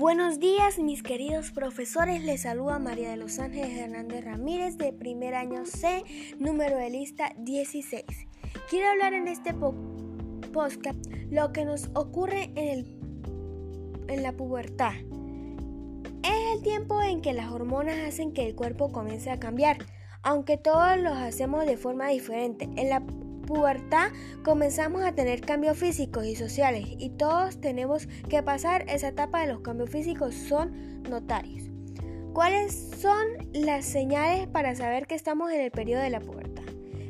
Buenos días mis queridos profesores, les saluda María de los Ángeles Hernández Ramírez de primer año C, número de lista 16. Quiero hablar en este podcast lo que nos ocurre en, el, en la pubertad. Es el tiempo en que las hormonas hacen que el cuerpo comience a cambiar, aunque todos los hacemos de forma diferente. En la pubertad comenzamos a tener cambios físicos y sociales y todos tenemos que pasar esa etapa de los cambios físicos son notarios. ¿Cuáles son las señales para saber que estamos en el periodo de la pubertad?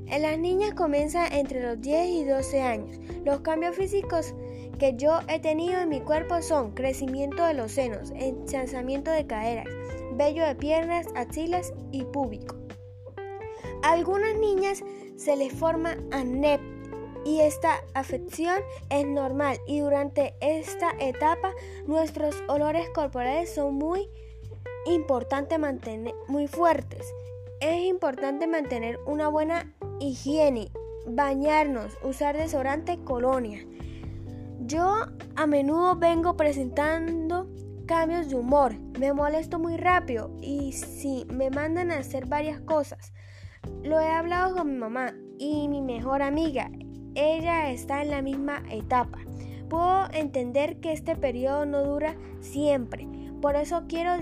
En las niñas comienza entre los 10 y 12 años. Los cambios físicos que yo he tenido en mi cuerpo son crecimiento de los senos, ensanzamiento de caderas, vello de piernas, axilas y púbico. algunas niñas se les forma ANEP y esta afección es normal y durante esta etapa nuestros olores corporales son muy importantes mantener muy fuertes. Es importante mantener una buena higiene, bañarnos, usar desodorante, colonia. Yo a menudo vengo presentando cambios de humor, me molesto muy rápido y si me mandan a hacer varias cosas, lo he hablado con mi mamá y mi mejor amiga. Ella está en la misma etapa. Puedo entender que este periodo no dura siempre, por eso quiero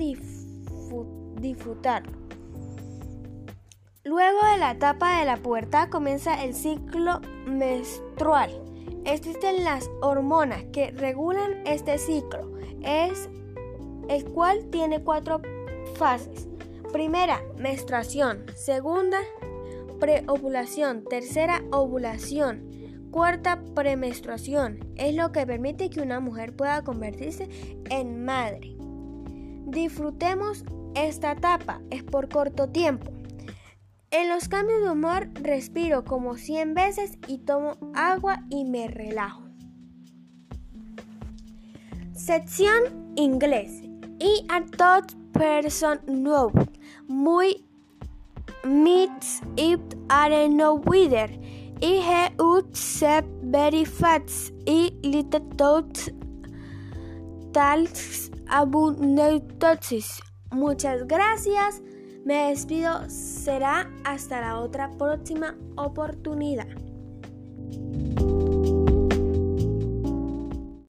disfrutarlo. Luego de la etapa de la pubertad comienza el ciclo menstrual. Existen las hormonas que regulan este ciclo, el cual tiene cuatro fases. Primera, menstruación. Segunda, preovulación. Tercera, ovulación. Cuarta, premenstruación. Es lo que permite que una mujer pueda convertirse en madre. Disfrutemos esta etapa, es por corto tiempo. En los cambios de humor respiro como 100 veces y tomo agua y me relajo. Sección inglés. Y a thought person know muy meets it are no wither. I he ut se very fats y little thoughts tals abundatosis. Muchas gracias. Me despido. Será hasta la otra próxima oportunidad.